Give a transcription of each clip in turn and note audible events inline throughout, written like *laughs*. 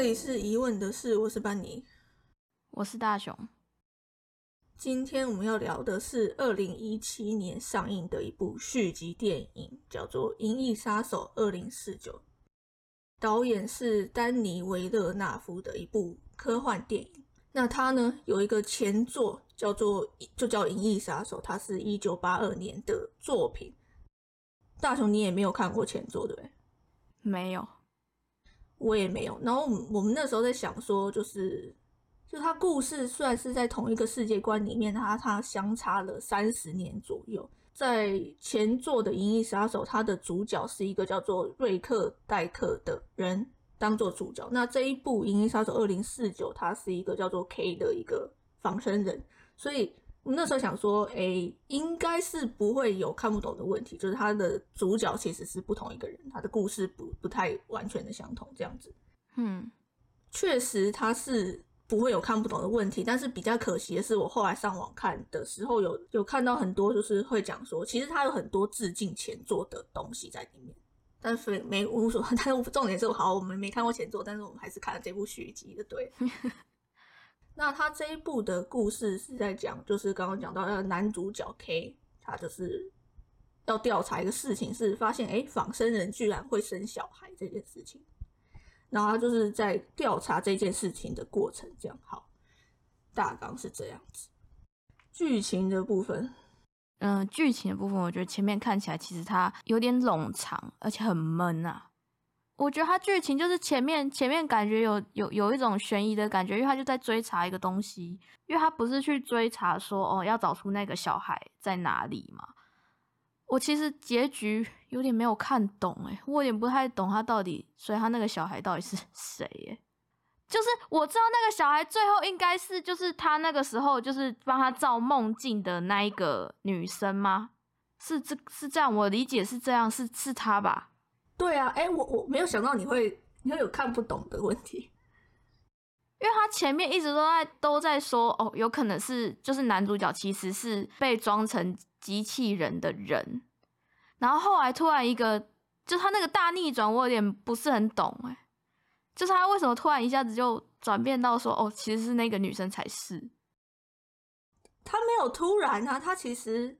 这里是疑问的是，我是班尼，我是大雄。今天我们要聊的是二零一七年上映的一部续集电影，叫做《银翼杀手二零四九》，导演是丹尼维勒纳夫的一部科幻电影。那他呢有一个前作叫做就叫《银翼杀手》，它是一九八二年的作品。大雄，你也没有看过前作对不对？没有，我也没有。然后我们那时候在想说，就是就他故事虽然是在同一个世界观里面，它它相差了三十年左右。在前作的《银翼杀手》，它的主角是一个叫做瑞克戴克的人当做主角。那这一部《银翼杀手二零四九》，它是一个叫做 K 的一个仿生人，所以。我那时候想说，哎，应该是不会有看不懂的问题，就是他的主角其实是不同一个人，他的故事不不太完全的相同这样子。嗯，确实他是不会有看不懂的问题，但是比较可惜的是，我后来上网看的时候，有有看到很多就是会讲说，其实他有很多致敬前作的东西在里面，但是没无所，*laughs* 但是重点是好，我们没看过前作，但是我们还是看了这部续集的，对。那他这一部的故事是在讲，就是刚刚讲到的男主角 K，他就是要调查一个事情，是发现哎仿生人居然会生小孩这件事情，然后他就是在调查这件事情的过程，这样好，大纲是这样子。剧情的部分，嗯，剧情的部分，我觉得前面看起来其实它有点冗长，而且很闷啊。我觉得他剧情就是前面前面感觉有有有一种悬疑的感觉，因为他就在追查一个东西，因为他不是去追查说哦要找出那个小孩在哪里嘛。我其实结局有点没有看懂诶，我有点不太懂他到底，所以他那个小孩到底是 *laughs* 谁诶？就是我知道那个小孩最后应该是就是他那个时候就是帮他造梦境的那一个女生吗？是这是这样，我理解是这样，是是他吧？对啊，哎，我我没有想到你会你会有看不懂的问题，因为他前面一直都在都在说哦，有可能是就是男主角其实是被装成机器人的人，然后后来突然一个就他那个大逆转，我有点不是很懂哎，就是他为什么突然一下子就转变到说哦，其实是那个女生才是，他没有突然啊，他其实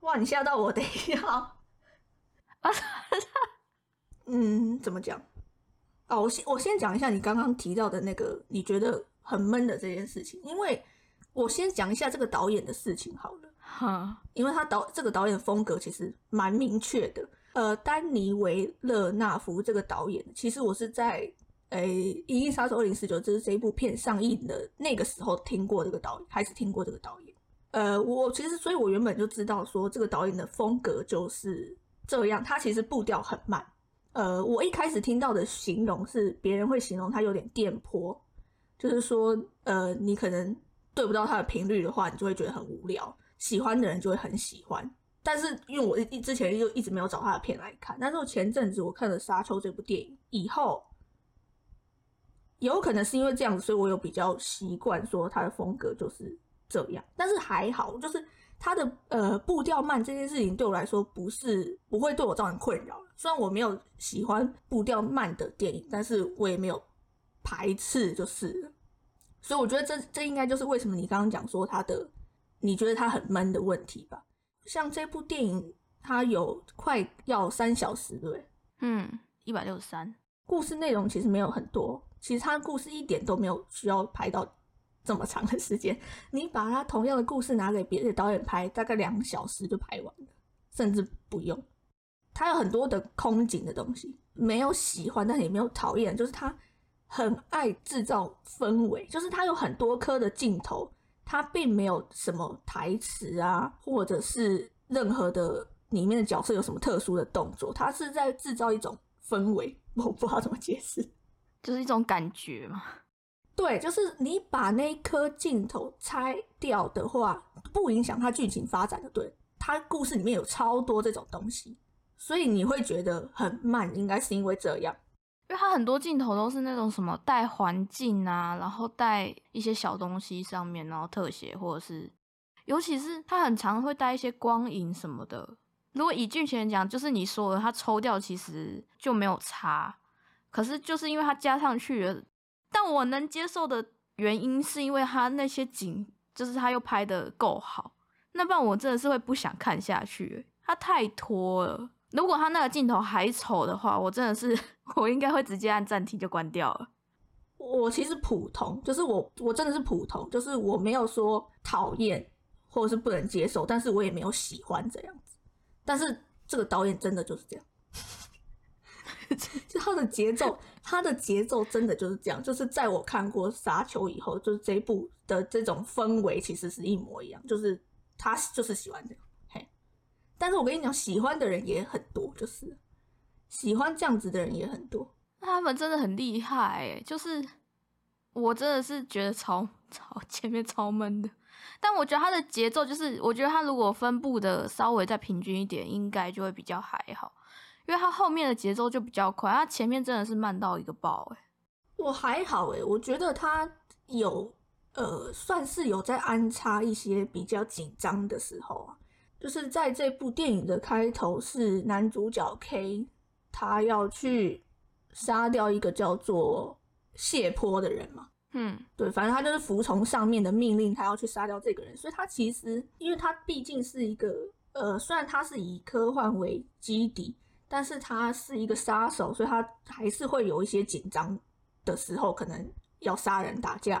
哇，你吓到我，等一下。啊。*laughs* 嗯，怎么讲？哦，我先我先讲一下你刚刚提到的那个你觉得很闷的这件事情，因为我先讲一下这个导演的事情好了。哈，因为他导这个导演风格其实蛮明确的。呃，丹尼维勒纳夫这个导演，其实我是在诶《银翼杀手二零四九》就是这一部片上映的那个时候听过这个导演，开始听过这个导演。呃，我其实所以，我原本就知道说这个导演的风格就是这样，他其实步调很慢。呃，我一开始听到的形容是别人会形容他有点电波，就是说，呃，你可能对不到他的频率的话，你就会觉得很无聊。喜欢的人就会很喜欢，但是因为我一之前就一直没有找他的片来看，但是我前阵子我看了《沙丘》这部电影以后，有可能是因为这样子，所以我有比较习惯说他的风格就是这样。但是还好，就是他的呃步调慢这件事情对我来说不是不会对我造成困扰。虽然我没有喜欢步调慢的电影，但是我也没有排斥，就是，所以我觉得这这应该就是为什么你刚刚讲说他的，你觉得他很闷的问题吧？像这部电影，它有快要三小时，对嗯，一百六十三。故事内容其实没有很多，其实它的故事一点都没有需要拍到这么长的时间。你把它同样的故事拿给别的导演拍，大概两个小时就拍完了，甚至不用。他有很多的空景的东西，没有喜欢，但也没有讨厌，就是他很爱制造氛围，就是他有很多颗的镜头，他并没有什么台词啊，或者是任何的里面的角色有什么特殊的动作，他是在制造一种氛围，*laughs* 我不知道怎么解释，就是一种感觉嘛。对，就是你把那颗镜头拆掉的话，不影响他剧情发展的，对他故事里面有超多这种东西。所以你会觉得很慢，应该是因为这样，因为它很多镜头都是那种什么带环境啊，然后带一些小东西上面，然后特写或者是，尤其是它很常会带一些光影什么的。如果以剧情讲，就是你说的，它抽掉其实就没有差，可是就是因为它加上去了，但我能接受的原因是因为它那些景，就是它又拍的够好，那不然我真的是会不想看下去，它太拖了。如果他那个镜头还丑的话，我真的是 *laughs* 我应该会直接按暂停就关掉了。我其实普通，就是我我真的是普通，就是我没有说讨厌或者是不能接受，但是我也没有喜欢这样子。但是这个导演真的就是这样，*laughs* 就他的节奏，他的节奏真的就是这样。就是在我看过《沙丘》以后，就是这一部的这种氛围其实是一模一样，就是他就是喜欢这样。嘿，但是我跟你讲，喜欢的人也很多，就是喜欢这样子的人也很多。他们真的很厉害，哎，就是我真的是觉得超超前面超闷的，但我觉得他的节奏就是，我觉得他如果分布的稍微再平均一点，应该就会比较还好，因为他后面的节奏就比较快，他前面真的是慢到一个爆，哎，我还好，哎，我觉得他有呃，算是有在安插一些比较紧张的时候啊，就是在这部电影的开头是男主角 K，他要去。杀掉一个叫做谢坡的人嘛？嗯，对，反正他就是服从上面的命令，他要去杀掉这个人。所以他其实，因为他毕竟是一个呃，虽然他是以科幻为基底，但是他是一个杀手，所以他还是会有一些紧张的时候，可能要杀人打架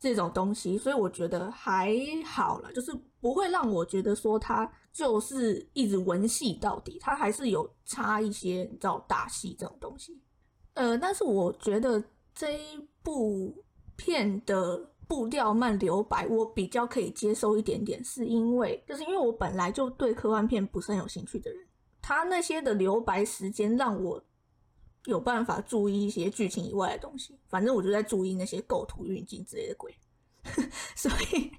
这种东西。所以我觉得还好了，就是不会让我觉得说他就是一直文戏到底，他还是有插一些你知道打戏这种东西。呃，但是我觉得这一部片的步调慢留白，我比较可以接受一点点，是因为就是因为我本来就对科幻片不是很有兴趣的人，他那些的留白时间让我有办法注意一些剧情以外的东西，反正我就在注意那些构图、运镜之类的鬼，*laughs* 所以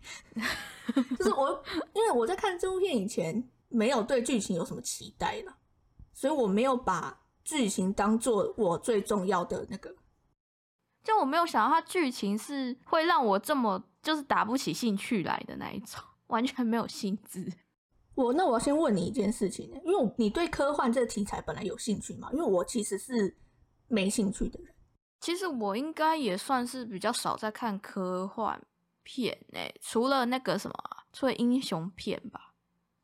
就是我因为我在看这部片以前没有对剧情有什么期待了，所以我没有把。剧情当做我最重要的那个，就我没有想到它剧情是会让我这么就是打不起兴趣来的那一种，完全没有兴致。*laughs* 我那我要先问你一件事情，因为你对科幻这个题材本来有兴趣嘛？因为我其实是没兴趣的人。其实我应该也算是比较少在看科幻片诶，除了那个什么，除了英雄片吧。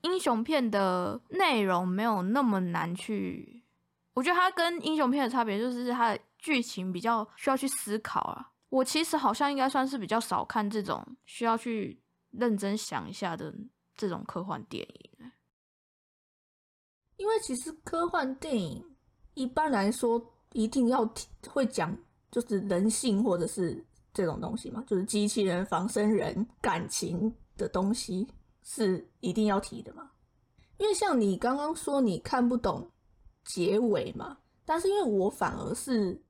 英雄片的内容没有那么难去。我觉得它跟英雄片的差别就是它的剧情比较需要去思考啊。我其实好像应该算是比较少看这种需要去认真想一下的这种科幻电影，因为其实科幻电影一般来说一定要会讲就是人性或者是这种东西嘛，就是机器人、仿生人、感情的东西是一定要提的嘛。因为像你刚刚说你看不懂。结尾嘛，但是因为我反而是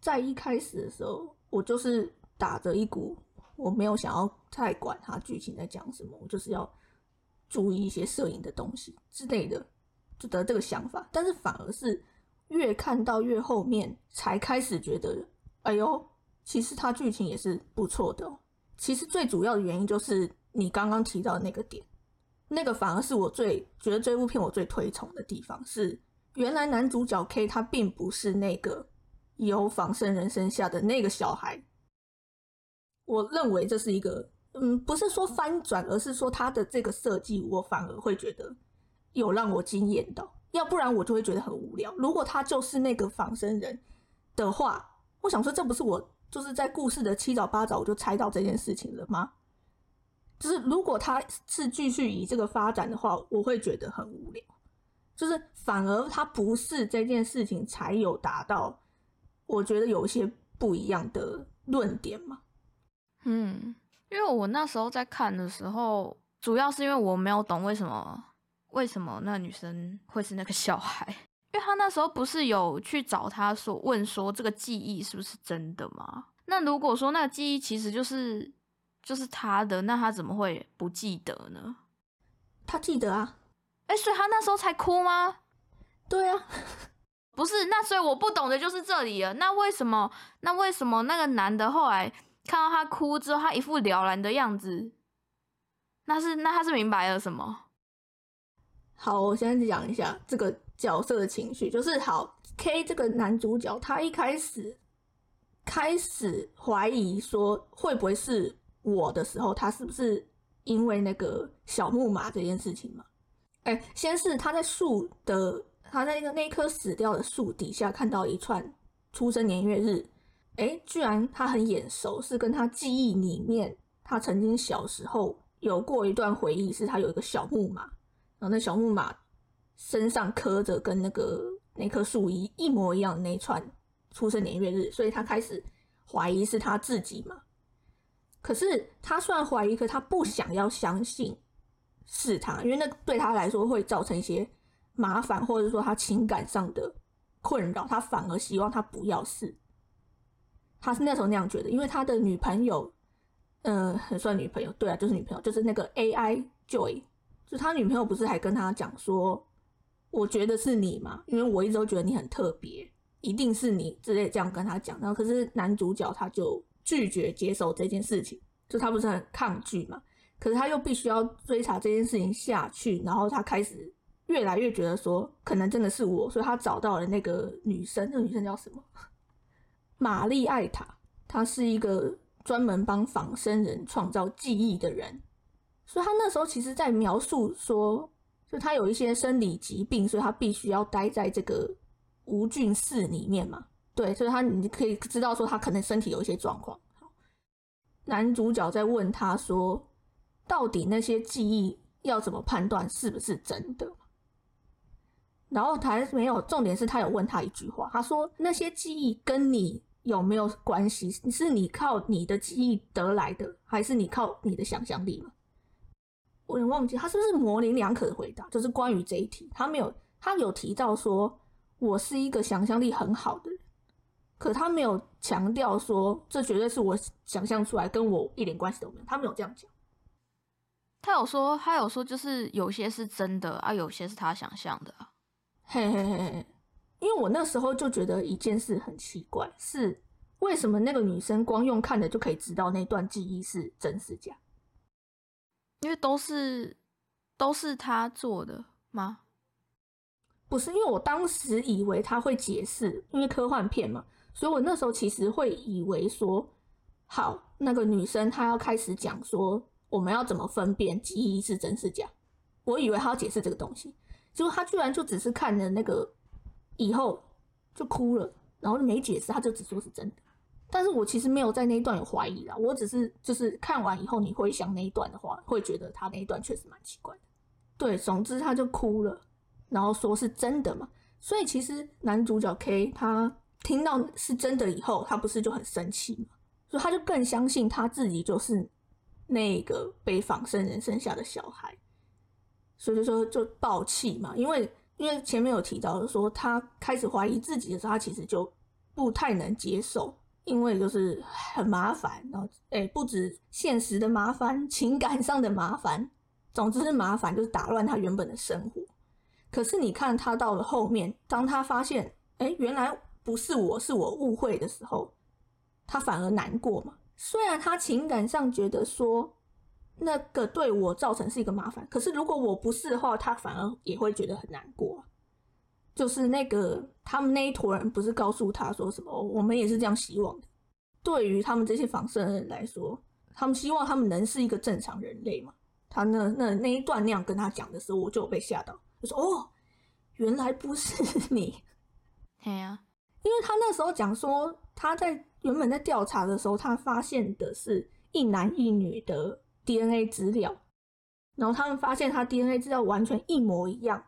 在一开始的时候，我就是打着一股我没有想要太管它剧情在讲什么，我就是要注意一些摄影的东西之类的，就得这个想法。但是反而是越看到越后面，才开始觉得，哎呦，其实它剧情也是不错的。其实最主要的原因就是你刚刚提到的那个点，那个反而是我最觉得这部片我最推崇的地方是。原来男主角 K 他并不是那个由仿生人生下的那个小孩。我认为这是一个，嗯，不是说翻转，而是说他的这个设计，我反而会觉得有让我惊艳到。要不然我就会觉得很无聊。如果他就是那个仿生人的话，我想说，这不是我就是在故事的七早八早我就猜到这件事情了吗？就是如果他是继续以这个发展的话，我会觉得很无聊。就是反而他不是这件事情才有达到，我觉得有一些不一样的论点嘛。嗯，因为我那时候在看的时候，主要是因为我没有懂为什么为什么那女生会是那个小孩，因为他那时候不是有去找他说问说这个记忆是不是真的吗？那如果说那个记忆其实就是就是他的，那他怎么会不记得呢？他记得啊。哎，所以他那时候才哭吗？对啊，*laughs* 不是，那所以我不懂的就是这里了。那为什么？那为什么那个男的后来看到他哭之后，他一副了然的样子？那是那他是明白了什么？好，我先讲一下这个角色的情绪，就是好 K 这个男主角，他一开始开始怀疑说会不会是我的时候，他是不是因为那个小木马这件事情嘛？哎，先是他在树的，他在那个那棵死掉的树底下看到一串出生年月日，哎，居然他很眼熟，是跟他记忆里面他曾经小时候有过一段回忆，是他有一个小木马，然后那小木马身上刻着跟那个那棵树一一模一样的那串。出生年月日，所以他开始怀疑是他自己嘛？可是他虽然怀疑，可他不想要相信是他，因为那对他来说会造成一些麻烦，或者说他情感上的困扰，他反而希望他不要是。他是那时候那样觉得，因为他的女朋友，嗯，很算女朋友，对啊，就是女朋友，就是那个 AI Joy，就他女朋友不是还跟他讲说，我觉得是你嘛，因为我一直都觉得你很特别。一定是你之类这样跟他讲，然后可是男主角他就拒绝接受这件事情，就他不是很抗拒嘛？可是他又必须要追查这件事情下去，然后他开始越来越觉得说，可能真的是我，所以他找到了那个女生，那个女生叫什么？玛丽艾塔，她是一个专门帮仿生人创造记忆的人，所以他那时候其实在描述说，就他有一些生理疾病，所以他必须要待在这个。无菌室里面嘛，对，所以他你可以知道说他可能身体有一些状况。男主角在问他说，到底那些记忆要怎么判断是不是真的？然后他没有，重点是他有问他一句话，他说那些记忆跟你有没有关系？是你靠你的记忆得来的，还是你靠你的想象力嘛？我有点忘记他是不是模棱两可的回答，就是关于这一题，他没有，他有提到说。我是一个想象力很好的人，可他没有强调说这绝对是我想象出来，跟我一点关系都没有。他没有这样讲。他有说，他有说，就是有些是真的啊，有些是他想象的。嘿嘿嘿嘿，因为我那时候就觉得一件事很奇怪，是为什么那个女生光用看的就可以知道那段记忆是真是假？因为都是都是他做的吗？不是，因为我当时以为他会解释，因为科幻片嘛，所以我那时候其实会以为说，好，那个女生她要开始讲说，我们要怎么分辨记忆是真是假。我以为他要解释这个东西，结果他居然就只是看了那个以后就哭了，然后没解释，他就只说是真的。但是我其实没有在那一段有怀疑啦，我只是就是看完以后你回想那一段的话，会觉得他那一段确实蛮奇怪的。对，总之他就哭了。然后说是真的嘛，所以其实男主角 K 他听到是真的以后，他不是就很生气嘛，所以他就更相信他自己就是那个被仿生人生下的小孩，所以就说就爆气嘛，因为因为前面有提到说他开始怀疑自己的时候，他其实就不太能接受，因为就是很麻烦，然后哎不止现实的麻烦，情感上的麻烦，总之是麻烦，就是打乱他原本的生活。可是你看他到了后面，当他发现，哎，原来不是我是我误会的时候，他反而难过嘛。虽然他情感上觉得说那个对我造成是一个麻烦，可是如果我不是的话，他反而也会觉得很难过。就是那个他们那一坨人不是告诉他说什么，我们也是这样希望的。对于他们这些仿生人来说，他们希望他们能是一个正常人类嘛。他那那那一段那样跟他讲的时候，我就被吓到。我说哦，原来不是你，*laughs* 对呀，因为他那时候讲说他在原本在调查的时候，他发现的是一男一女的 DNA 资料，然后他们发现他 DNA 资料完全一模一样，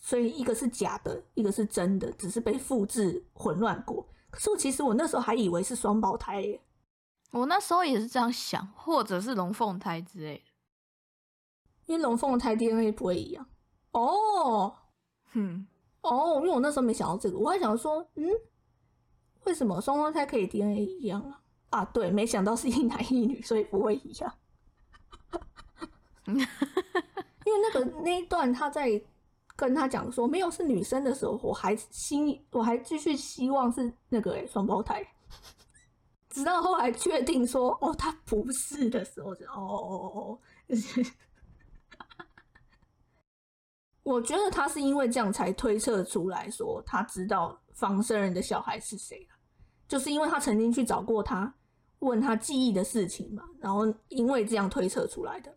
所以一个是假的，一个是真的，只是被复制混乱过。可是我其实我那时候还以为是双胞胎耶，我那时候也是这样想，或者是龙凤胎之类的，因为龙凤胎 DNA 不会一样。哦，哼，哦，因为我那时候没想到这个，我还想说，嗯，为什么双胞胎可以 DNA 一样啊？啊，对，没想到是一男一女，所以不会一样。*laughs* 因为那个那一段他在跟他讲说没有是女生的时候，我还心我还继续希望是那个双胞胎，*laughs* 直到后来确定说哦他不是的时候，就哦哦哦哦。*laughs* 我觉得他是因为这样才推测出来说他知道仿生人的小孩是谁就是因为他曾经去找过他，问他记忆的事情嘛，然后因为这样推测出来的，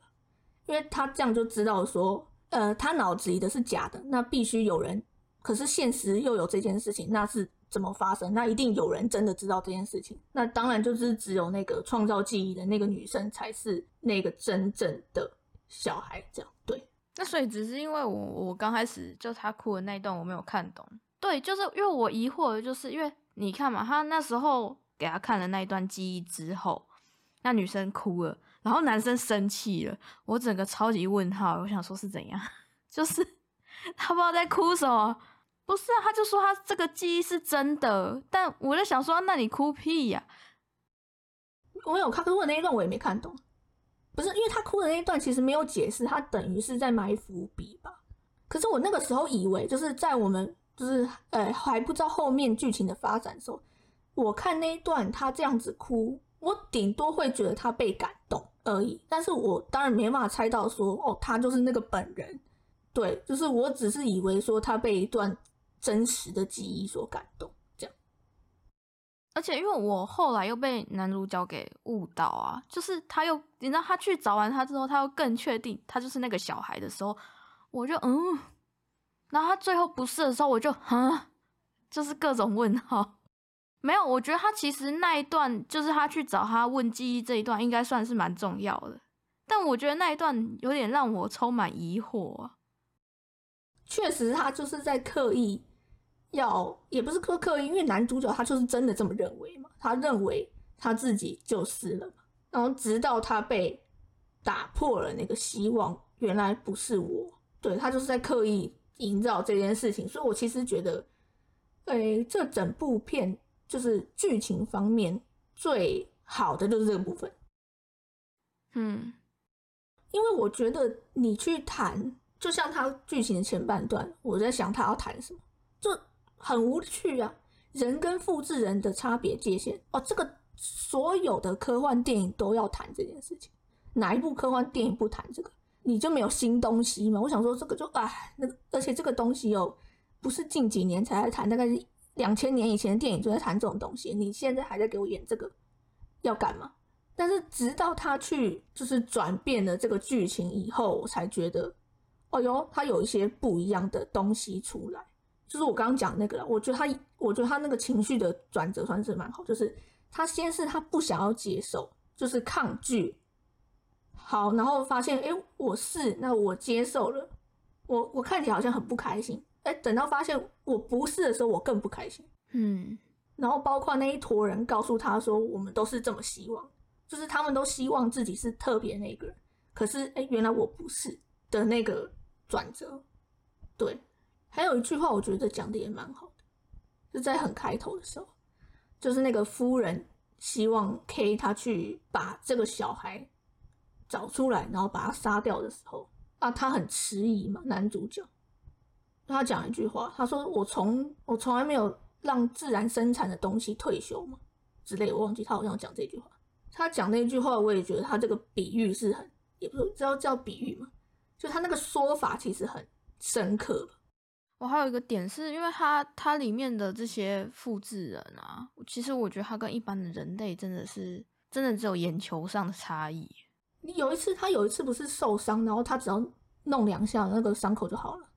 因为他这样就知道说，呃，他脑子里的是假的，那必须有人，可是现实又有这件事情，那是怎么发生？那一定有人真的知道这件事情，那当然就是只有那个创造记忆的那个女生才是那个真正的小孩，这样对。那所以只是因为我我刚开始就他哭的那一段我没有看懂，对，就是因为我疑惑的就是因为你看嘛，他那时候给他看了那一段记忆之后，那女生哭了，然后男生生气了，我整个超级问号，我想说是怎样，就是 *laughs* 他不知道在哭什么，不是啊，他就说他这个记忆是真的，但我在想说，那你哭屁呀？我有看，可是那一段我也没看懂。不是因为他哭的那一段，其实没有解释，他等于是在埋伏笔吧。可是我那个时候以为，就是在我们就是呃还不知道后面剧情的发展的时候，我看那一段他这样子哭，我顶多会觉得他被感动而已。但是我当然没办法猜到说，哦，他就是那个本人。对，就是我只是以为说他被一段真实的记忆所感动。这样而且因为我后来又被男主角给误导啊，就是他又你知道他去找完他之后，他又更确定他就是那个小孩的时候，我就嗯，然后他最后不是的时候，我就啊，就是各种问号。没有，我觉得他其实那一段就是他去找他问记忆这一段，应该算是蛮重要的。但我觉得那一段有点让我充满疑惑。确实，他就是在刻意。要也不是刻刻意，因为男主角他就是真的这么认为嘛，他认为他自己就是了嘛，然后直到他被打破了那个希望，原来不是我，对他就是在刻意营造这件事情，所以我其实觉得，诶，这整部片就是剧情方面最好的就是这个部分，嗯，因为我觉得你去谈，就像他剧情的前半段，我在想他要谈什么，就。很无趣啊！人跟复制人的差别界限哦，这个所有的科幻电影都要谈这件事情。哪一部科幻电影不谈这个？你就没有新东西吗？我想说这个就哎，那个而且这个东西又不是近几年才在谈，大概是两千年以前的电影就在谈这种东西。你现在还在给我演这个，要干嘛？但是直到他去就是转变了这个剧情以后，我才觉得，哦哟，他有一些不一样的东西出来。就是我刚刚讲那个了，我觉得他，我觉得他那个情绪的转折算是蛮好。就是他先是他不想要接受，就是抗拒，好，然后发现，哎，我是，那我接受了，我我看起来好像很不开心，哎，等到发现我不是的时候，我更不开心，嗯，然后包括那一坨人告诉他说，我们都是这么希望，就是他们都希望自己是特别那个人，可是，哎，原来我不是的那个转折，对。还有一句话，我觉得讲的也蛮好的，就在很开头的时候，就是那个夫人希望 K 他去把这个小孩找出来，然后把他杀掉的时候，啊，他很迟疑嘛，男主角，他讲一句话，他说：“我从我从来没有让自然生产的东西退休嘛，之类，我忘记他好像讲这句话。他讲那句话，我也觉得他这个比喻是很，也不知道叫比喻嘛，就他那个说法其实很深刻吧。”我还有一个点是，因为他他里面的这些复制人啊，其实我觉得他跟一般的人类真的是真的只有眼球上的差异。你有一次，他有一次不是受伤，然后他只要弄两下，那个伤口就好了。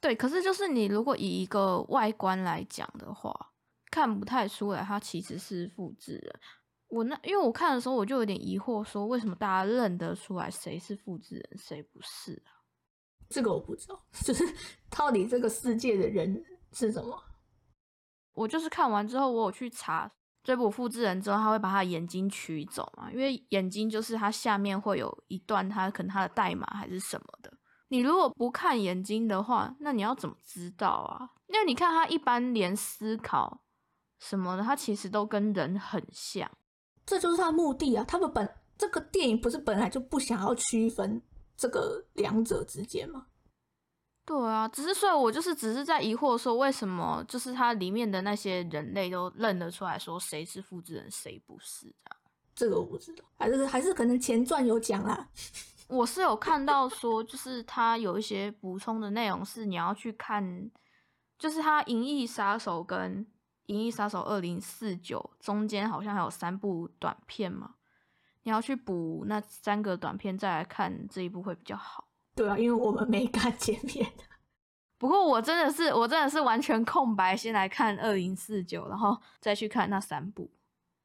对，可是就是你如果以一个外观来讲的话，看不太出来他其实是复制人。我那因为我看的时候我就有点疑惑，说为什么大家认得出来谁是复制人，谁不是啊？这个我不知道，*laughs* 就是到底这个世界的人是什么？我就是看完之后，我有去查追捕复制人之后，他会把他眼睛取走嘛？因为眼睛就是他下面会有一段，他可能他的代码还是什么的。你如果不看眼睛的话，那你要怎么知道啊？因为你看他一般连思考什么的，他其实都跟人很像，这就是他的目的啊。他们本这个电影不是本来就不想要区分。这个两者之间吗？对啊，只是所以，我就是只是在疑惑说，为什么就是它里面的那些人类都认得出来说谁是复制人，谁不是这样？这个我不知道，还是还是可能前传有讲啦。我是有看到说，就是它有一些补充的内容是你要去看，就是它《银翼杀手》跟《银翼杀手二零四九》中间好像还有三部短片嘛，你要去补那三个短片再来看这一部会比较好。对啊，因为我们没看前面。不过我真的是我真的是完全空白，先来看二零四九，然后再去看那三部。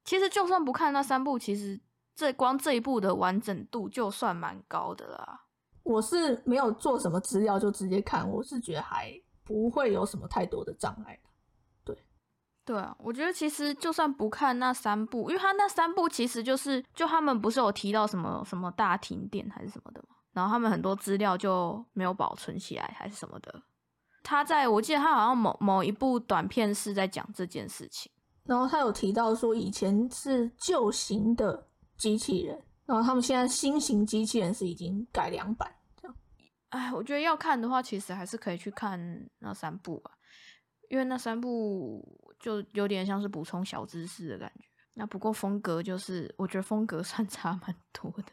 其实就算不看那三部，其实这光这一部的完整度就算蛮高的啦。我是没有做什么资料就直接看，我是觉得还不会有什么太多的障碍对，对啊，我觉得其实就算不看那三部，因为他那三部其实就是就他们不是有提到什么什么大停电还是什么的嘛，然后他们很多资料就没有保存起来还是什么的。他在我记得他好像某某一部短片是在讲这件事情。然后他有提到说，以前是旧型的机器人，然后他们现在新型机器人是已经改良版这样。哎，我觉得要看的话，其实还是可以去看那三部啊，因为那三部就有点像是补充小知识的感觉。那不过风格就是，我觉得风格算 *laughs* 差蛮多的。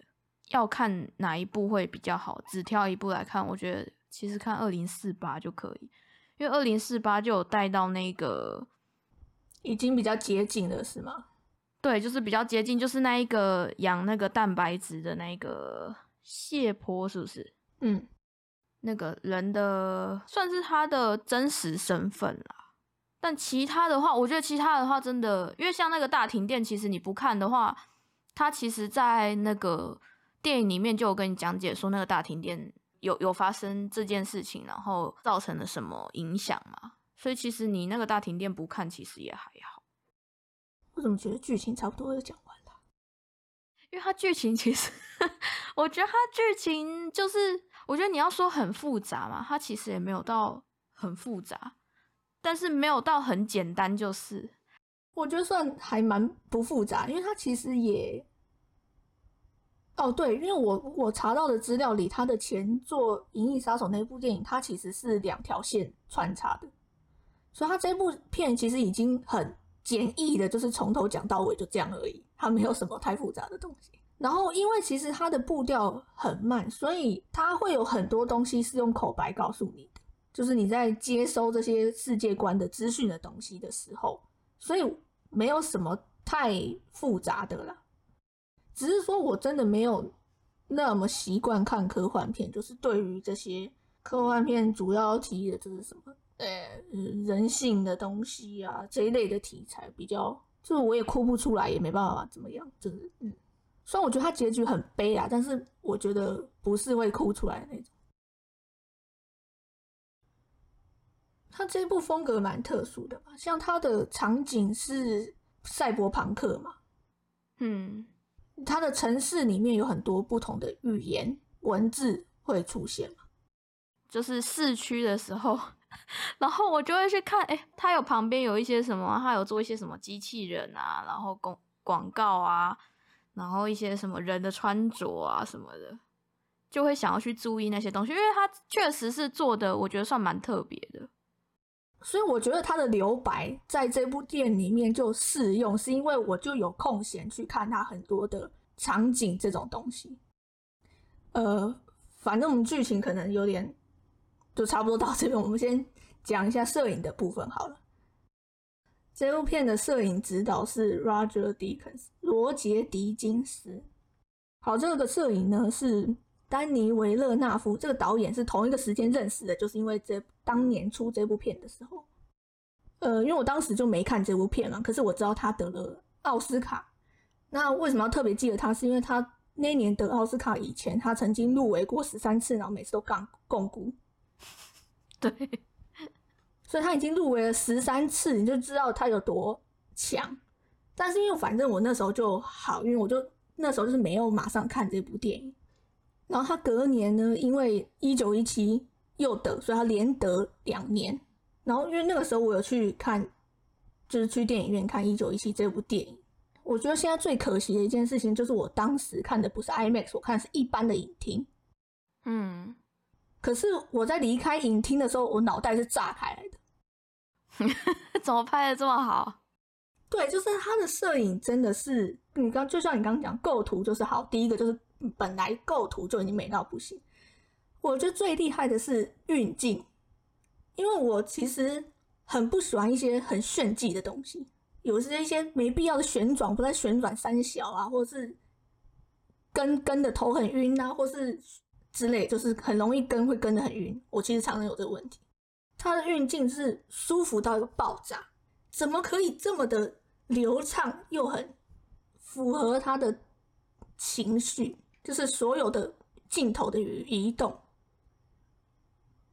要看哪一部会比较好，只挑一部来看，我觉得其实看二零四八就可以，因为二零四八就有带到那个。已经比较接近了，是吗？对，就是比较接近，就是那一个养那个蛋白质的那个谢坡，是不是？嗯，那个人的算是他的真实身份啦。但其他的话，我觉得其他的话真的，因为像那个大停电，其实你不看的话，他其实在那个电影里面就有跟你讲解说，那个大停电有有发生这件事情，然后造成了什么影响嘛。所以其实你那个大停电不看，其实也还好。我怎么觉得剧情差不多就讲完了？因为它剧情其实，*laughs* 我觉得它剧情就是，我觉得你要说很复杂嘛，它其实也没有到很复杂，但是没有到很简单，就是。我觉得算还蛮不复杂，因为它其实也，哦对，因为我我查到的资料里，他的前作《银翼杀手》那部电影，它其实是两条线穿插的。所以他这部片其实已经很简易的，就是从头讲到尾就这样而已，它没有什么太复杂的东西。然后因为其实它的步调很慢，所以它会有很多东西是用口白告诉你的，就是你在接收这些世界观的资讯的东西的时候，所以没有什么太复杂的啦。只是说我真的没有那么习惯看科幻片，就是对于这些科幻片主要提的就是什么。呃，人性的东西啊，这一类的题材比较，就是我也哭不出来，也没办法怎么样，就是，嗯，虽然我觉得他结局很悲啊，但是我觉得不是会哭出来的那种。他这一部风格蛮特殊的吧，像他的场景是赛博朋克嘛，嗯，他的城市里面有很多不同的语言文字会出现嘛，就是市区的时候。*laughs* 然后我就会去看，哎，他有旁边有一些什么，他有做一些什么机器人啊，然后广广告啊，然后一些什么人的穿着啊什么的，就会想要去注意那些东西，因为他确实是做的，我觉得算蛮特别的。所以我觉得他的留白在这部电影里面就适用，是因为我就有空闲去看他很多的场景这种东西。呃，反正我们剧情可能有点。就差不多到这边，我们先讲一下摄影的部分好了。这部片的摄影指导是 Roger Deakins，罗杰·狄金斯。好，这个摄影呢是丹尼·维勒纳夫，这个导演是同一个时间认识的，就是因为这当年出这部片的时候，呃，因为我当时就没看这部片嘛，可是我知道他得了奥斯卡。那为什么要特别记得他？是因为他那年得奥斯卡以前，他曾经入围过十三次，然后每次都杠共估。对，所以他已经入围了十三次，你就知道他有多强。但是因为反正我那时候就好，因为我就那时候就是没有马上看这部电影。然后他隔年呢，因为一九一七又得，所以他连得两年。然后因为那个时候我有去看，就是去电影院看一九一七这部电影。我觉得现在最可惜的一件事情就是我当时看的不是 IMAX，我看的是一般的影厅。嗯。可是我在离开影厅的时候，我脑袋是炸开来的。*laughs* 怎么拍的这么好？对，就是他的摄影真的是，你刚就像你刚刚讲，构图就是好。第一个就是本来构图就已经美到不行。我觉得最厉害的是运镜，因为我其实很不喜欢一些很炫技的东西，有时一些没必要的旋转，不在旋转三小啊，或者是跟跟的头很晕啊，或是之类，就是很容易跟会跟的很晕。我其实常常有这个问题。它的运镜是舒服到一个爆炸，怎么可以这么的流畅又很符合他的情绪？就是所有的镜头的移动。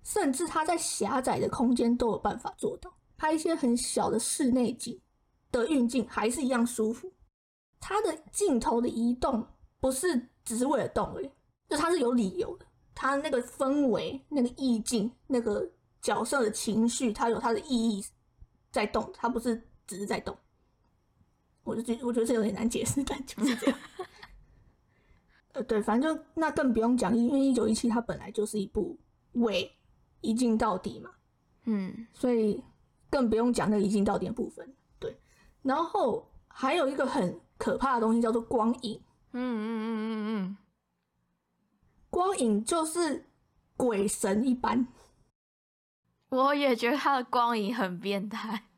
甚至他在狭窄的空间都有办法做到，拍一些很小的室内景的运镜还是一样舒服。他的镜头的移动不是只是为了动而已，就他是有理由的。他那个氛围、那个意境、那个角色的情绪，他有他的意义在动，他不是只是在动。我就觉我觉得这有点难解释，*laughs* 但就是这样。呃，对，反正就那更不用讲，因为一九一七它本来就是一部伪。一镜到底嘛，嗯，所以更不用讲那个一镜到底的部分。对，然后还有一个很可怕的东西叫做光影。嗯嗯嗯嗯嗯，光影就是鬼神一般。我也觉得他的光影很变态。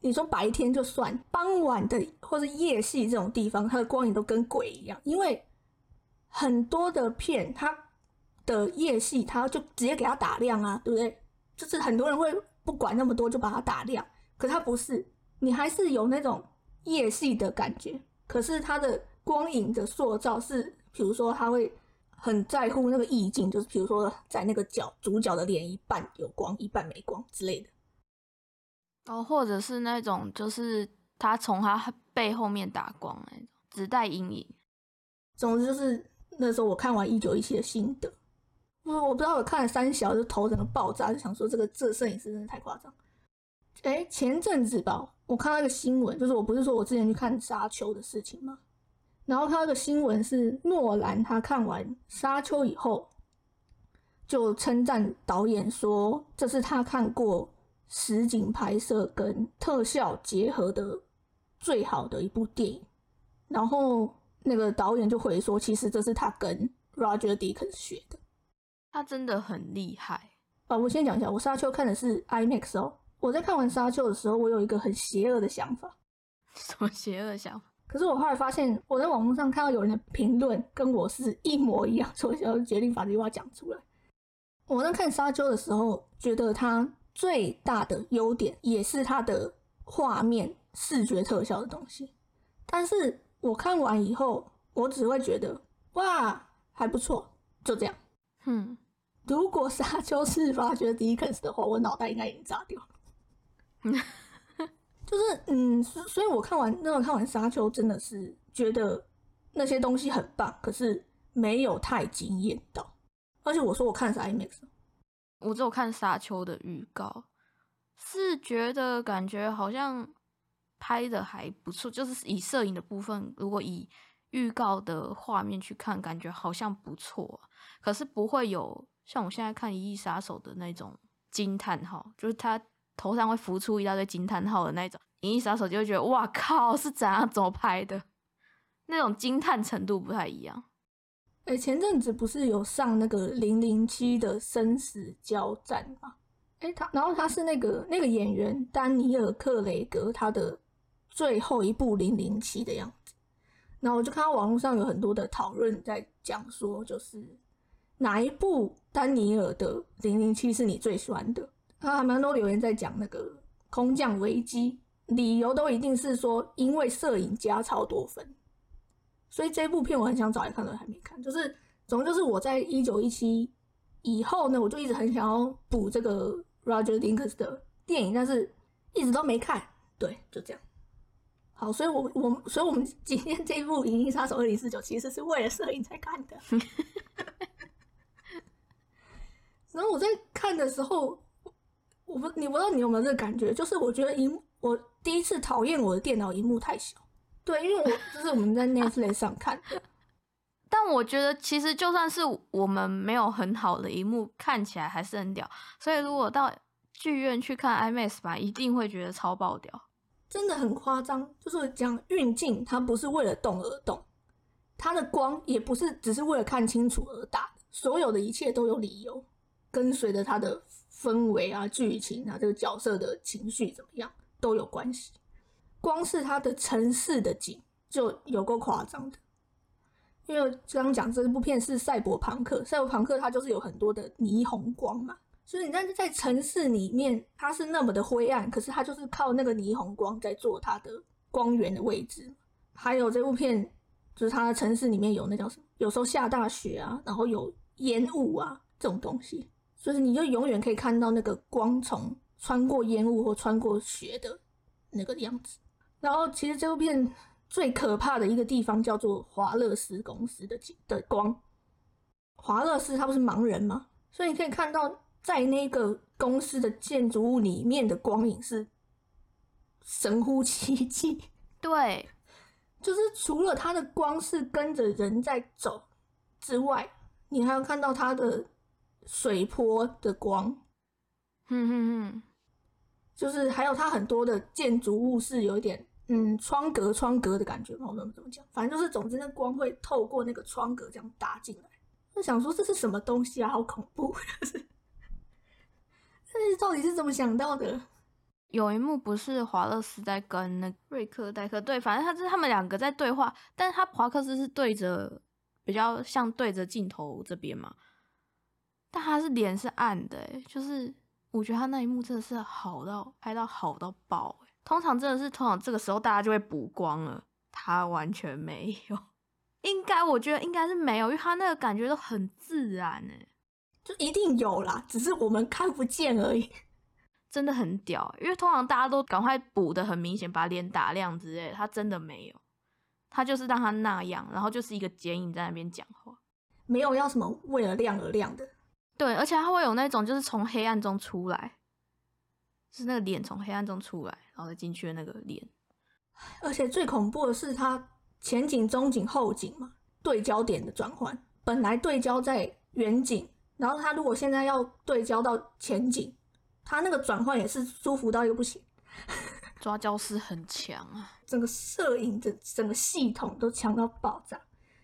你说白天就算，傍晚的或者夜戏这种地方，它的光影都跟鬼一样，因为很多的片它。的夜戏，它就直接给它打亮啊，对不对？就是很多人会不管那么多就把它打亮，可它不是，你还是有那种夜戏的感觉。可是它的光影的塑造是，比如说它会很在乎那个意境，就是比如说在那个角主角的脸一半有光，一半没光之类的。哦，或者是那种就是他从他背后面打光那种，只带阴影。总之就是那时候我看完一九一七的心得。我我不知道，我看了三小就头整个爆炸，就想说这个这摄影师真的太夸张。哎，前阵子吧，我看到一个新闻，就是我不是说我之前去看《沙丘》的事情吗？然后看到一个新闻是诺兰他看完《沙丘》以后，就称赞导演说这是他看过实景拍摄跟特效结合的最好的一部电影。然后那个导演就回说，其实这是他跟 Roger Deakins 学的。他真的很厉害啊！我先讲一下，我沙丘看的是 IMAX 哦。我在看完沙丘的时候，我有一个很邪恶的想法。*laughs* 什么邪恶想法？可是我后来发现，我在网络上看到有人的评论跟我是一模一样，*laughs* 所以我就决定把这句话讲出来。我在看沙丘的时候，觉得它最大的优点也是它的画面、视觉特效的东西。但是我看完以后，我只会觉得哇，还不错，就这样。嗯。如果沙丘是发掘迪肯斯的话，我脑袋应该已经炸掉了。*laughs* 就是嗯，所以我看完那个看完沙丘，真的是觉得那些东西很棒，可是没有太惊艳到。而且我说我看的是 IMAX，我只有看沙丘的预告，是觉得感觉好像拍的还不错，就是以摄影的部分，如果以预告的画面去看，感觉好像不错，可是不会有。像我现在看《一亿杀手》的那种惊叹号，就是他头上会浮出一大堆惊叹号的那种，《你一亿杀手》就会觉得哇靠，是怎样怎么拍的？那种惊叹程度不太一样。哎，前阵子不是有上那个《零零七》的生死交战吗？哎，他然后他是那个那个演员丹尼尔·克雷格他的最后一部《零零七》的样子，然后我就看到网络上有很多的讨论在讲说，就是。哪一部丹尼尔的《零零七》是你最喜欢的？啊，蛮多留言在讲那个《空降危机》，理由都一定是说因为摄影加超多分，所以这部片我很想找来看，都还没看。就是，总之就是我在一九一七以后呢，我就一直很想要补这个 Roger d i n k s 的电影，但是一直都没看。对，就这样。好，所以我我所以我们今天这一部《银翼杀手二零四九》其实是为了摄影才看的。*laughs* 然后我在看的时候，我不，你不知道你有没有这个感觉？就是我觉得荧，我第一次讨厌我的电脑荧幕太小。对，因为我就是我们在 Netflix 上看的。*laughs* 但我觉得其实就算是我们没有很好的荧幕，看起来还是很屌。所以如果到剧院去看 IMAX 吧，一定会觉得超爆屌，真的很夸张。就是讲运镜，它不是为了动而动，它的光也不是只是为了看清楚而打，所有的一切都有理由。跟随着它的氛围啊、剧情啊、这个角色的情绪怎么样都有关系。光是它的城市的景就有够夸张的，因为刚刚讲这部片是赛博朋克，赛博朋克它就是有很多的霓虹光嘛，所以你在在城市里面它是那么的灰暗，可是它就是靠那个霓虹光在做它的光源的位置。还有这部片就是它的城市里面有那叫什么，有时候下大雪啊，然后有烟雾啊这种东西，所以你就永远可以看到那个光从穿过烟雾或穿过雪的那个样子。然后其实这部片最可怕的一个地方叫做华勒斯公司的的光。华勒斯他不是盲人吗？所以你可以看到在那个公司的建筑物里面的光影是神乎其技。*laughs* 对，就是除了它的光是跟着人在走之外，你还要看到它的水波的光。嗯嗯嗯，就是还有它很多的建筑物是有一点。嗯，窗格窗格的感觉嘛，我们怎么讲？反正就是，总之那光会透过那个窗格这样打进来。就想说这是什么东西啊？好恐怖！*laughs* 但是到底是怎么想到的？有一幕不是华勒斯在跟那瑞克戴克对，反正他是他们两个在对话，但是他华克斯是对着比较像对着镜头这边嘛，但他是脸是暗的，就是我觉得他那一幕真的是好到拍到好到爆。通常真的是，通常这个时候大家就会补光了，他完全没有，应该我觉得应该是没有，因为他那个感觉都很自然哎，就一定有啦，只是我们看不见而已，*laughs* 真的很屌，因为通常大家都赶快补的很明显，把脸打亮之类，他真的没有，他就是让他那样，然后就是一个剪影在那边讲话，没有要什么为了亮而亮的，对，而且它会有那种就是从黑暗中出来。是那个脸从黑暗中出来，然后再进去的那个脸。而且最恐怖的是，它前景、中景、后景嘛，对焦点的转换。本来对焦在远景，然后它如果现在要对焦到前景，它那个转换也是舒服到一个不行。抓焦师很强啊，*laughs* 整个摄影的整个系统都强到爆炸。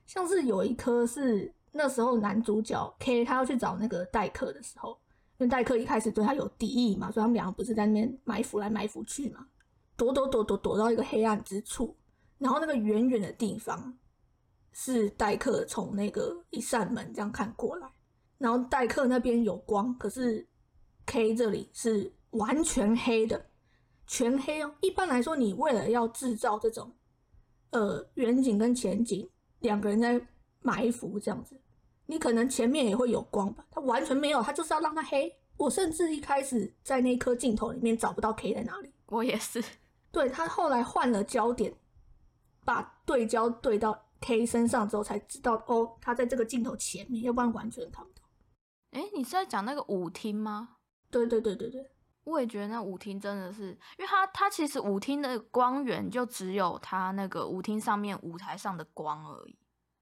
像是有一颗是那时候男主角 K 他要去找那个代课的时候。因为戴克一开始对他有敌意嘛，所以他们两个不是在那边埋伏来埋伏去嘛，躲躲躲躲躲到一个黑暗之处，然后那个远远的地方是戴克从那个一扇门这样看过来，然后戴克那边有光，可是 K 这里是完全黑的，全黑哦。一般来说，你为了要制造这种呃远景跟前景两个人在埋伏这样子。你可能前面也会有光吧，它完全没有，它就是要让它黑。我甚至一开始在那颗镜头里面找不到 K 在哪里。我也是，对他后来换了焦点，把对焦对到 K 身上之后，才知道哦，他在这个镜头前面，要不然完全看不到。哎，你是在讲那个舞厅吗？对对对对对，我也觉得那舞厅真的是，因为它它其实舞厅的光源就只有它那个舞厅上面舞台上的光而已。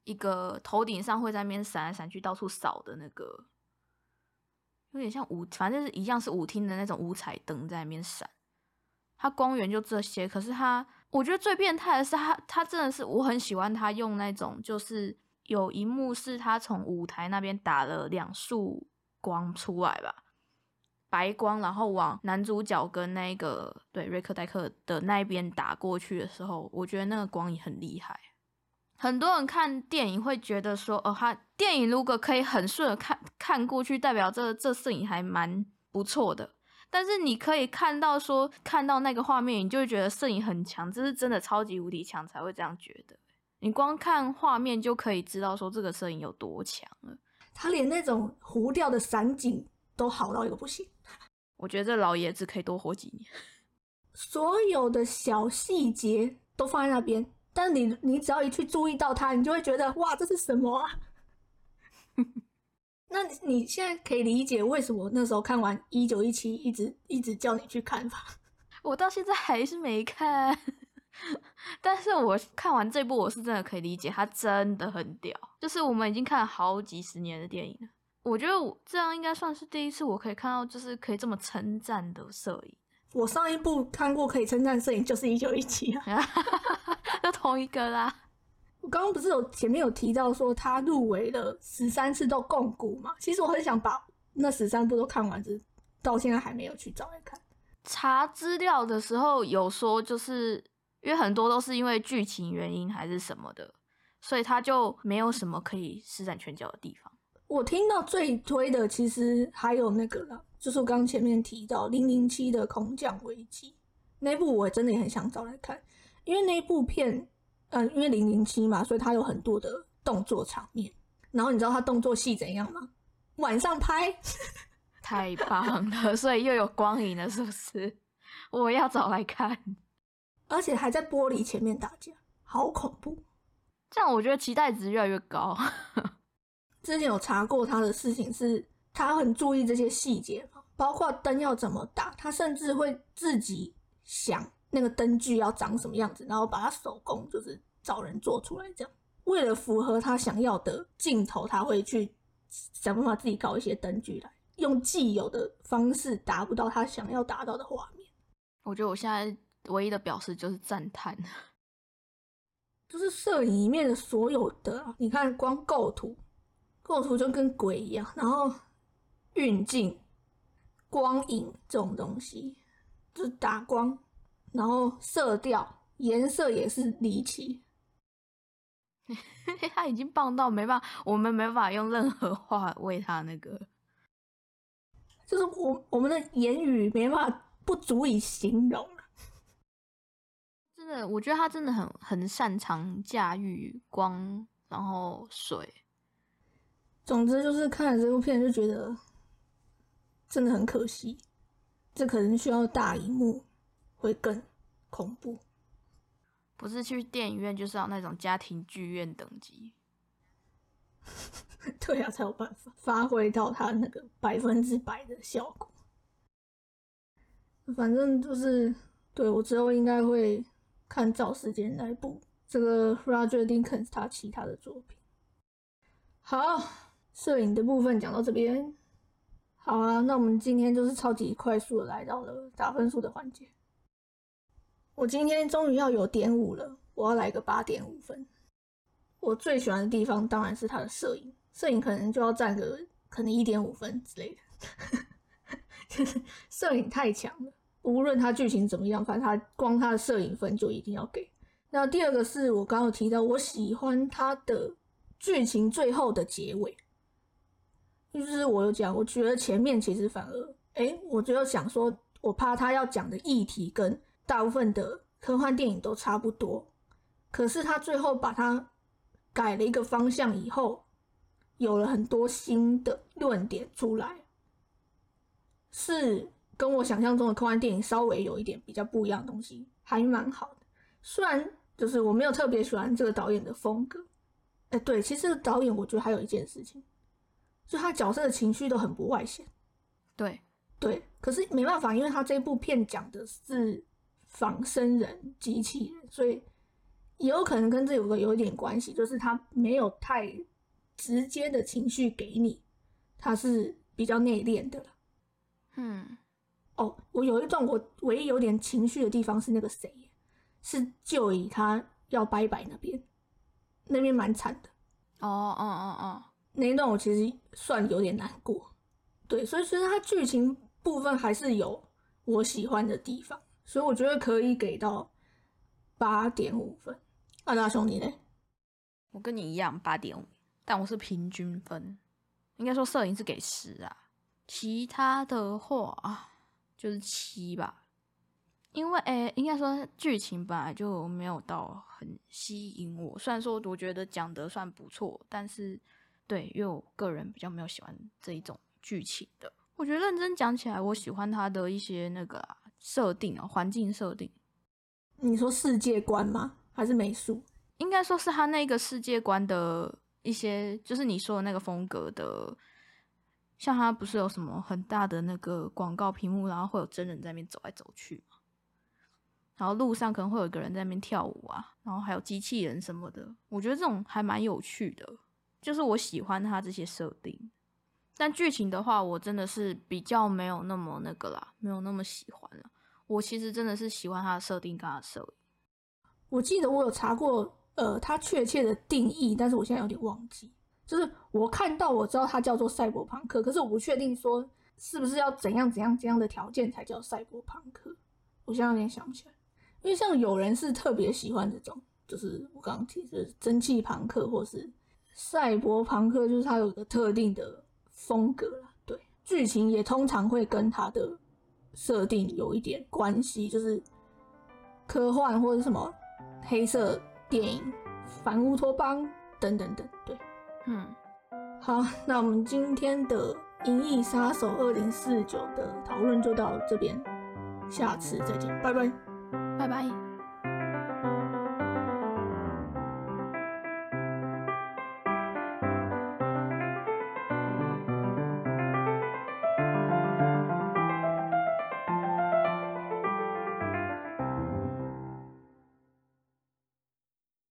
一个头顶上会在那边闪来闪去，到处扫的那个，有点像舞，反正是一样是舞厅的那种五彩灯在那边闪。它光源就这些，可是它，我觉得最变态的是它，它真的是我很喜欢它用那种，就是有一幕是它从舞台那边打了两束光出来吧，白光，然后往男主角跟那个对瑞克戴克的那边打过去的时候，我觉得那个光也很厉害。很多人看电影会觉得说，哦，他电影如果可以很顺的看看过去，代表这这摄影还蛮不错的。但是你可以看到说，看到那个画面，你就会觉得摄影很强，这是真的超级无敌强才会这样觉得。你光看画面就可以知道说这个摄影有多强了。他连那种糊掉的散景都好到一个不行。我觉得这老爷子可以多活几年。*laughs* 所有的小细节都放在那边。但你你只要一去注意到它，你就会觉得哇，这是什么啊？*laughs* 那你现在可以理解为什么那时候看完一九一七，一直一直叫你去看吧？*laughs* 我到现在还是没看，*laughs* 但是我看完这部，我是真的可以理解，它真的很屌。就是我们已经看了好几十年的电影了，我觉得我这样应该算是第一次，我可以看到就是可以这么称赞的摄影。我上一部看过可以称赞摄影就是一九一七啊，就同一个啦。我刚刚不是有前面有提到说他入围了十三次都共股嘛？其实我很想把那十三部都看完，只到现在还没有去找来看。查资料的时候有说，就是因为很多都是因为剧情原因还是什么的，所以他就没有什么可以施展拳脚的地方。我听到最推的其实还有那个了，就是我刚前面提到零零七的空降危机那部，我真的也很想找来看，因为那部片，嗯，因为零零七嘛，所以它有很多的动作场面。然后你知道它动作戏怎样吗？晚上拍，*laughs* 太棒了，所以又有光影了，是不是？我要找来看，而且还在玻璃前面打架，好恐怖。这样我觉得期待值越来越高。之前有查过他的事情，是他很注意这些细节嘛，包括灯要怎么打，他甚至会自己想那个灯具要长什么样子，然后把它手工就是找人做出来这样。为了符合他想要的镜头，他会去想办法自己搞一些灯具来，用既有的方式达不到他想要达到的画面。我觉得我现在唯一的表示就是赞叹，*laughs* 就是摄影里面的所有的，你看光构图，构图就跟鬼一样，然后运镜、光影这种东西，就是打光，然后色调、颜色也是离奇。*laughs* 他已经棒到没办法，我们没办法用任何话为他那个，就是我我们的言语没办法不足以形容真的，我觉得他真的很很擅长驾驭光，然后水。总之就是看了这部片就觉得真的很可惜，这可能需要大荧幕会更恐怖。不是去电影院，就是要那种家庭剧院等级。*laughs* 对啊，才有办法发挥到它那个百分之百的效果。反正就是，对我之后应该会看赵时间那部这个 Roger Dickens 他其他的作品。好，摄影的部分讲到这边。好啊，那我们今天就是超级快速的来到了打分数的环节。我今天终于要有点五了，我要来个八点五分。我最喜欢的地方当然是他的摄影，摄影可能就要占个可能一点五分之类的，*laughs* 就是摄影太强了。无论他剧情怎么样，反正他光他的摄影分就一定要给。那第二个是我刚刚提到，我喜欢他的剧情最后的结尾，就是我有讲，我觉得前面其实反而，哎，我就想说，我怕他要讲的议题跟。大部分的科幻电影都差不多，可是他最后把它改了一个方向以后，有了很多新的论点出来，是跟我想象中的科幻电影稍微有一点比较不一样的东西，还蛮好的。虽然就是我没有特别喜欢这个导演的风格，哎，对，其实导演我觉得还有一件事情，就他角色的情绪都很不外显。对对，可是没办法，因为他这部片讲的是。仿生人机器人，所以也有可能跟这有个有一点关系，就是他没有太直接的情绪给你，他是比较内敛的了。嗯，哦，我有一段我唯一有点情绪的地方是那个谁，是就以他要拜拜那边，那边蛮惨的。哦哦哦哦，那一段我其实算有点难过。对，所以其实它剧情部分还是有我喜欢的地方。所以我觉得可以给到八点五分。二大兄弟呢？我跟你一样八点五，但我是平均分。应该说摄影是给十啊，其他的话就是七吧。因为诶，应该说剧情本来就没有到很吸引我。虽然说我觉得讲得算不错，但是对，因为我个人比较没有喜欢这一种剧情的。我觉得认真讲起来，我喜欢他的一些那个。设定哦，环境设定，你说世界观吗？还是美术？应该说是他那个世界观的一些，就是你说的那个风格的。像他不是有什么很大的那个广告屏幕，然后会有真人在那边走来走去然后路上可能会有一个人在那边跳舞啊，然后还有机器人什么的。我觉得这种还蛮有趣的，就是我喜欢他这些设定。但剧情的话，我真的是比较没有那么那个啦，没有那么喜欢了。我其实真的是喜欢它的设定跟它的设定。我记得我有查过，呃，它确切的定义，但是我现在有点忘记。就是我看到我知道它叫做赛博朋克，可是我不确定说是不是要怎样怎样怎样的条件才叫赛博朋克？我现在有点想不起来，因为像有人是特别喜欢这种，就是我刚刚提的蒸汽朋克或是赛博朋克，就是它有个特定的风格啦。对，剧情也通常会跟它的设定有一点关系，就是科幻或者什么黑色电影、反乌托邦等等等。对，嗯，好，那我们今天的《银翼杀手二零四九》的讨论就到这边，下次再见，拜拜。拜拜。